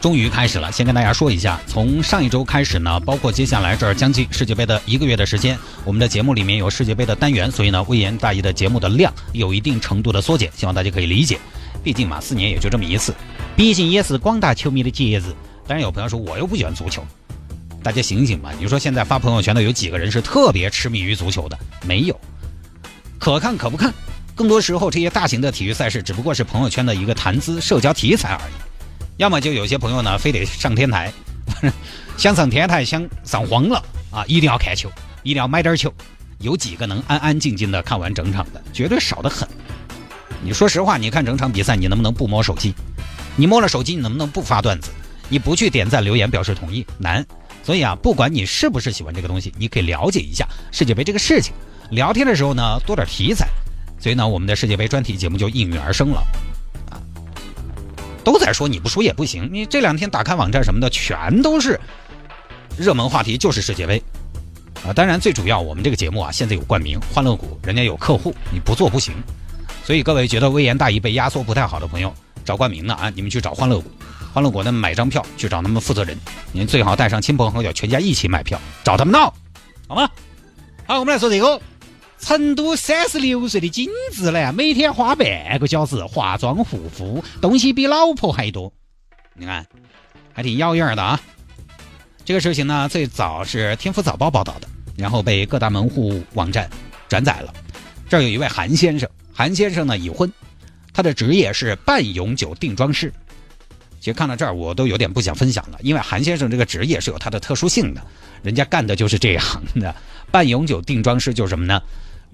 终于开始了，先跟大家说一下，从上一周开始呢，包括接下来这儿将近世界杯的一个月的时间，我们的节目里面有世界杯的单元，所以呢，微言大义的节目的量有一定程度的缩减，希望大家可以理解。毕竟嘛，四年也就这么一次，毕竟也是广大球迷的节日。当然有朋友说我又不喜欢足球，大家醒醒吧！你说现在发朋友圈的有几个人是特别痴迷于足球的？没有，可看可不看。更多时候，这些大型的体育赛事只不过是朋友圈的一个谈资、社交题材而已。要么就有些朋友呢，非得上天台，想上天台，想上荒了啊！一定要看球，一定要买点球。有几个能安安静静的看完整场的，绝对少得很。你说实话，你看整场比赛，你能不能不摸手机？你摸了手机，你能不能不发段子？你不去点赞留言表示同意，难。所以啊，不管你是不是喜欢这个东西，你可以了解一下世界杯这个事情。聊天的时候呢，多点题材。所以呢，我们的世界杯专题节目就应运而生了。啊都在说你不说也不行，你这两天打开网站什么的，全都是热门话题，就是世界杯啊。当然，最主要我们这个节目啊，现在有冠名欢乐谷，人家有客户，你不做不行。所以各位觉得微言大义被压缩不太好的朋友，找冠名的啊，你们去找欢乐谷，欢乐谷呢买张票去找他们负责人，您最好带上亲朋好友，全家一起买票，找他们闹，好吗？好，我们来说这个。成都三十六岁的金子呢，每天花半个小时化妆护肤，东西比老婆还多。你看，还挺妖艳的啊。这个事情呢，最早是天府早报报道的，然后被各大门户网站转载了。这儿有一位韩先生，韩先生呢已婚，他的职业是半永久定妆师。其实看到这儿，我都有点不想分享了，因为韩先生这个职业是有他的特殊性的，人家干的就是这一行的。半永久定妆师就是什么呢？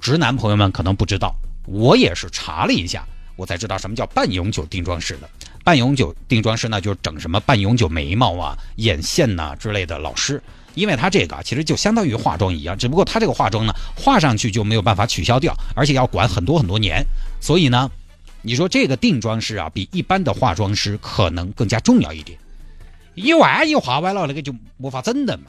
直男朋友们可能不知道，我也是查了一下，我才知道什么叫半永久定妆师的。半永久定妆师呢，就是整什么半永久眉毛啊、眼线呐之类的老师。因为他这个其实就相当于化妆一样，只不过他这个化妆呢，画上去就没有办法取消掉，而且要管很多很多年。所以呢，你说这个定妆师啊，比一般的化妆师可能更加重要一点。一万一画歪了，那个就没法整的嘛。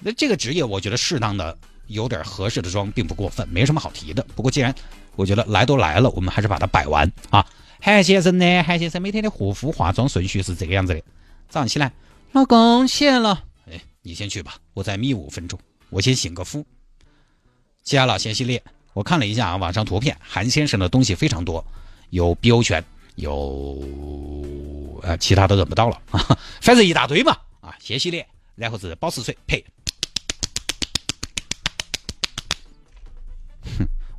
那这个职业，我觉得适当的。有点合适的妆并不过分，没什么好提的。不过既然我觉得来都来了，我们还是把它摆完啊。韩先生呢？韩先生每天的护肤化妆顺序是这个样子的：早上起来，老公谢了，哎，你先去吧，我再眯五分钟，我先醒个肤。起来了，先洗脸。我看了一下啊，网上图片，韩先生的东西非常多，有碧欧泉，有呃其他都认不到了啊，反正一大堆嘛啊，先系列，然后是保湿水呸。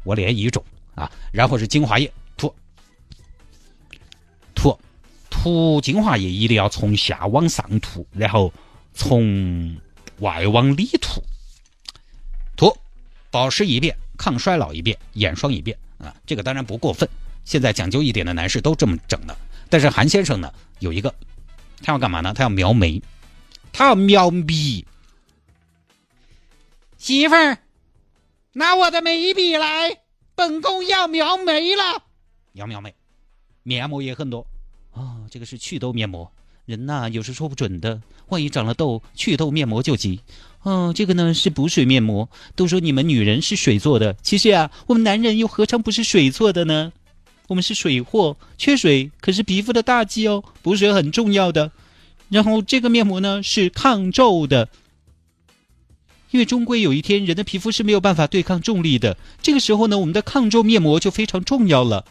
我脸一肿啊，然后是精华液涂涂涂精华液，一定要从下往上涂，然后从外往里涂涂保湿一遍，抗衰老一遍，眼霜一遍啊，这个当然不过分。现在讲究一点的男士都这么整的，但是韩先生呢，有一个他要干嘛呢？他要描眉，他要描眉，媳妇儿。拿我的眉笔来，本宫要描眉了。要描眉，面膜也很多啊。这个是祛痘面膜，人呐有时说不准的，万一长了痘，祛痘面膜就急。哦，这个呢是补水面膜。都说你们女人是水做的，其实啊，我们男人又何尝不是水做的呢？我们是水货，缺水可是皮肤的大忌哦，补水很重要的。然后这个面膜呢是抗皱的。因为终归有一天，人的皮肤是没有办法对抗重力的。这个时候呢，我们的抗皱面膜就非常重要了。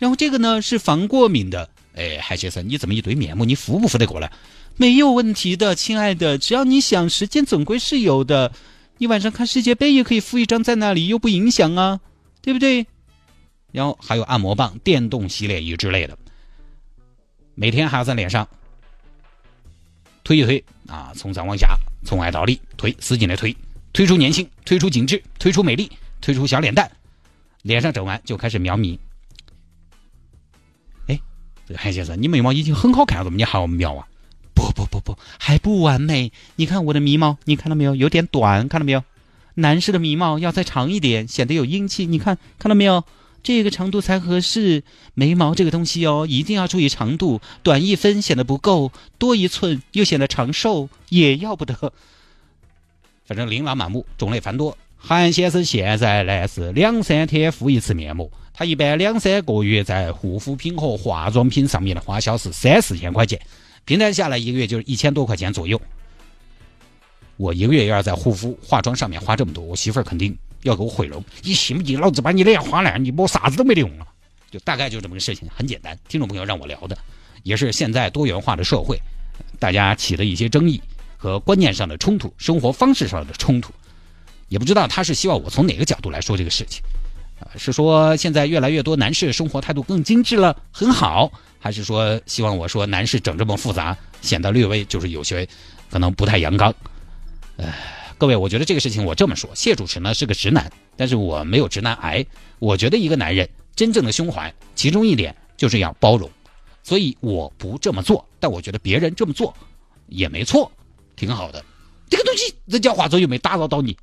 然后这个呢是防过敏的。哎，海先生，你怎么一堆面膜？你敷不敷得过来？没有问题的，亲爱的，只要你想，时间总归是有的。你晚上看世界杯也可以敷一张在那里，又不影响啊，对不对？然后还有按摩棒、电动洗脸仪之类的，每天还要在脸上推一推啊，从上往下，从外到里推，使劲的推。推出年轻，推出紧致，推出美丽，推出小脸蛋，脸上整完就开始描眉。哎，这个韩先生，你眉毛已经很好看了，怎么你还要描啊？不不不不，还不完美。你看我的眉毛，你看到没有？有点短，看到没有？男士的眉毛要再长一点，显得有英气。你看，看到没有？这个长度才合适。眉毛这个东西哦，一定要注意长度，短一分显得不够，多一寸又显得长寿，也要不得。反正琳琅满目，种类繁多。韩先生现在呢是两三天敷一次面膜，他一般两三个月在护肤品和化妆品上面的花销是三四千块钱，平摊下来一个月就是一千多块钱左右。我一个月要在护肤化妆上面花这么多，我媳妇儿肯定要给我毁容。你信不信老子把你脸花烂，你抹啥子都没得用了？就大概就这么个事情，很简单。听众朋友让我聊的，也是现在多元化的社会，大家起的一些争议和观念上的冲突，生活方式上的冲突。也不知道他是希望我从哪个角度来说这个事情，啊，是说现在越来越多男士生活态度更精致了，很好，还是说希望我说男士整这么复杂，显得略微就是有些可能不太阳刚？呃，各位，我觉得这个事情我这么说，谢主持呢是个直男，但是我没有直男癌。我觉得一个男人真正的胸怀，其中一点就是要包容，所以我不这么做，但我觉得别人这么做也没错，挺好的。这个东西人家化妆又没打扰到你。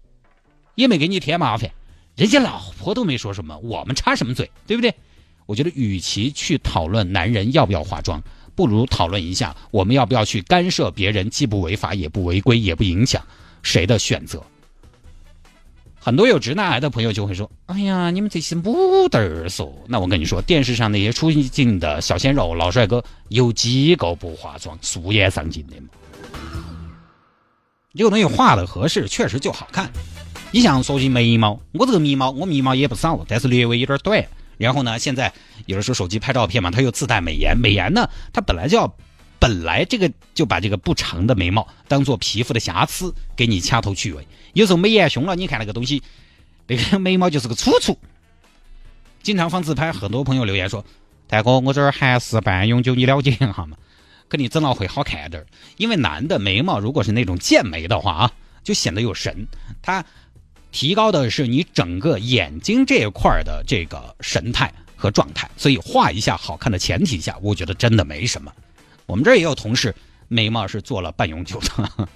也没给你添麻烦，人家老婆都没说什么，我们插什么嘴，对不对？我觉得，与其去讨论男人要不要化妆，不如讨论一下我们要不要去干涉别人，既不违法也不违规也不影响谁的选择。很多有直男癌的朋友就会说：“哎呀，你们这些母得儿说。”那我跟你说，电视上那些出镜的小鲜肉、老帅哥，有几个不化妆、素颜上镜的吗？这个东西画的合适，确实就好看。你像说起眉毛，我这个眉毛，我眉毛也不少，但是略微有点短。然后呢，现在有的时候手机拍照片嘛，它又自带美颜。美颜呢，它本来就要，本来这个就把这个不长的眉毛当做皮肤的瑕疵，给你掐头去尾。有时候美颜凶了，你看那个东西，那个眉毛就是个粗粗。经常放自拍，很多朋友留言说：“大哥，我这儿韩式半永久，你了解一下嘛？跟你整了会好看点儿。因为男的眉毛如果是那种剑眉的话啊，就显得有神。他。提高的是你整个眼睛这一块的这个神态和状态，所以画一下好看的前提下，我觉得真的没什么。我们这儿也有同事眉毛是做了半永久的，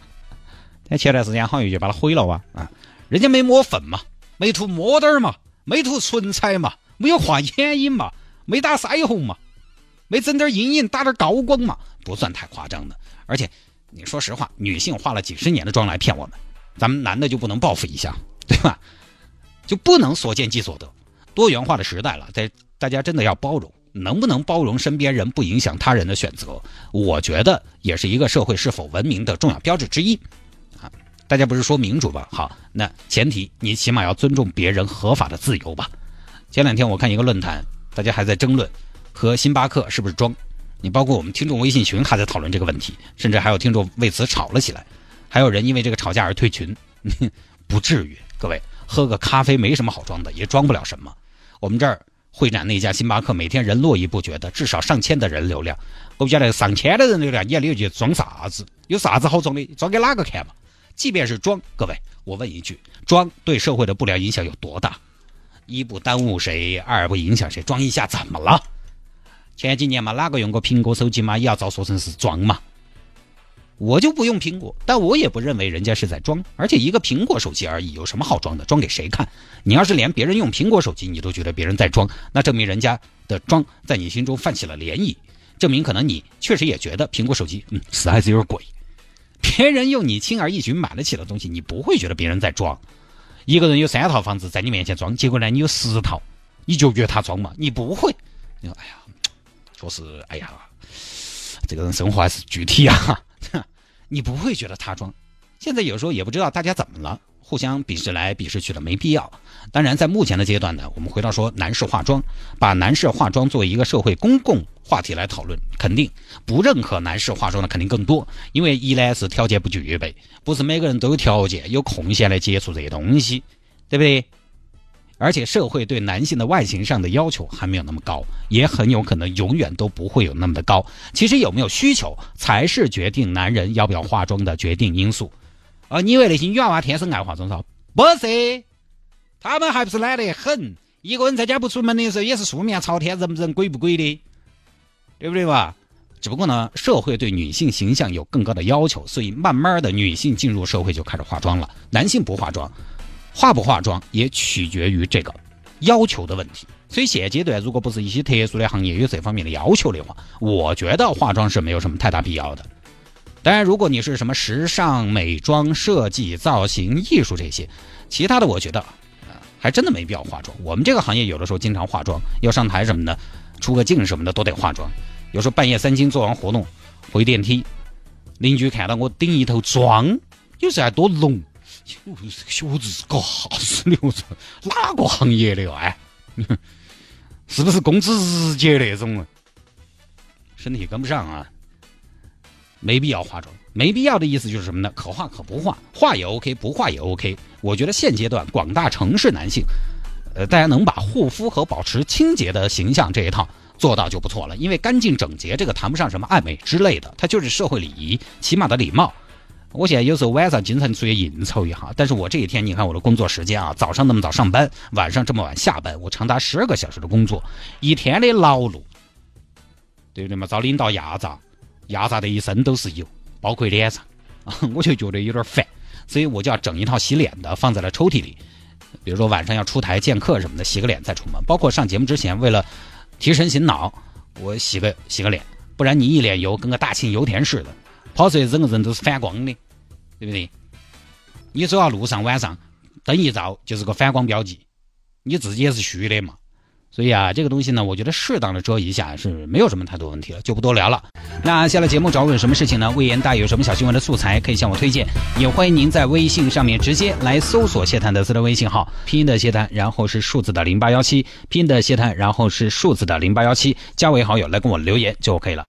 但前段时间好像就把它毁了哇啊！人家没抹粉嘛，没涂抹点嘛，没涂唇彩嘛，没有画眼影嘛，没打腮红嘛，没整点阴影打点高光嘛，不算太夸张的。而且你说实话，女性化了几十年的妆来骗我们，咱们男的就不能报复一下？对吧？就不能所见即所得，多元化的时代了，在大家真的要包容，能不能包容身边人不影响他人的选择？我觉得也是一个社会是否文明的重要标志之一。啊，大家不是说民主吧？好，那前提你起码要尊重别人合法的自由吧。前两天我看一个论坛，大家还在争论和星巴克是不是装。你包括我们听众微信群还在讨论这个问题，甚至还有听众为此吵了起来，还有人因为这个吵架而退群，不至于。各位喝个咖啡没什么好装的，也装不了什么。我们这儿会展那家星巴克每天人络绎不绝的，至少上千的人流量。我不晓得上千的人流量，你里头去装啥子？有啥子好装的？装给哪个看嘛？即便是装，各位，我问一句：装对社会的不良影响有多大？一不耽误谁，二不影响谁？装一下怎么了？前几年嘛，哪个用过苹果手机嘛，也要遭说成是装嘛。我就不用苹果，但我也不认为人家是在装。而且一个苹果手机而已，有什么好装的？装给谁看？你要是连别人用苹果手机你都觉得别人在装，那证明人家的装在你心中泛起了涟漪，证明可能你确实也觉得苹果手机嗯实在是有点贵。别人用你轻而易举买得起的东西，你不会觉得别人在装。一个人有三套房子在你面前装，结果呢你有十套，你就觉得他装嘛？你不会。你说哎呀，说是哎呀，这个人生活还是具体啊。你不会觉得他装，现在有时候也不知道大家怎么了，互相鄙视来鄙视去的，没必要。当然，在目前的阶段呢，我们回到说男士化妆，把男士化妆作为一个社会公共话题来讨论，肯定不认可男士化妆的肯定更多，因为一来是条件不具备，不是每个人都有条件有空闲来接触这些东西，对不对？而且社会对男性的外形上的要求还没有那么高，也很有可能永远都不会有那么的高。其实有没有需求才是决定男人要不要化妆的决定因素。而你以为那些女娃娃天生爱化妆嗦？不是，他们还不是懒得很。一个人在家不出门的时候，也是素面朝天，人不人鬼不鬼的，对不对吧？只不过呢，社会对女性形象有更高的要求，所以慢慢的女性进入社会就开始化妆了，男性不化妆。化不化妆也取决于这个要求的问题。所以现阶段，如果不是一些特殊的行业有这方面的要求的话，我觉得化妆是没有什么太大必要的。当然，如果你是什么时尚、美妆、设计、造型、艺术这些，其他的我觉得，还真的没必要化妆。我们这个行业有的时候经常化妆，要上台什么的，出个镜什么的都得化妆。有时候半夜三更做完活动，回电梯，邻居看到我顶一头妆，有时候还多浓。就是小子是个啥子流程？哪个行业的哎？是不是工资日结那种？身体跟不上啊，没必要化妆。没必要的意思就是什么呢？可化可不化，化也 OK，不化也 OK。我觉得现阶段广大城市男性，呃，大家能把护肤和保持清洁的形象这一套做到就不错了。因为干净整洁这个谈不上什么爱美之类的，它就是社会礼仪，起码的礼貌。我现在有时候晚上经常出去应酬一下，但是我这一天你看我的工作时间啊，早上那么早上班，晚上这么晚下班，我长达十二个小时的工作，一天的劳碌，对不对嘛？遭领导压榨，压榨的一身都是油，包括脸上，我就觉得有点烦，所以我就要整一套洗脸的放在了抽屉里，比如说晚上要出台见客什么的，洗个脸再出门。包括上节目之前，为了提神醒脑，我洗个洗个脸，不然你一脸油，跟个大庆油田似的。跑出去，整个人都是反光的，对不对？你走到路上，晚上灯一照，就是个反光标记，你自己也是虚的嘛。所以啊，这个东西呢，我觉得适当的遮一下是没有什么太多问题了，就不多聊了。那下了节目找我有什么事情呢？魏延大有什么小新闻的素材可以向我推荐，也欢迎您在微信上面直接来搜索谢探德斯的微信号，拼音的谢探，然后是数字的零八幺七，拼音的谢探，然后是数字的零八幺七，加为好友来跟我留言就 OK 了。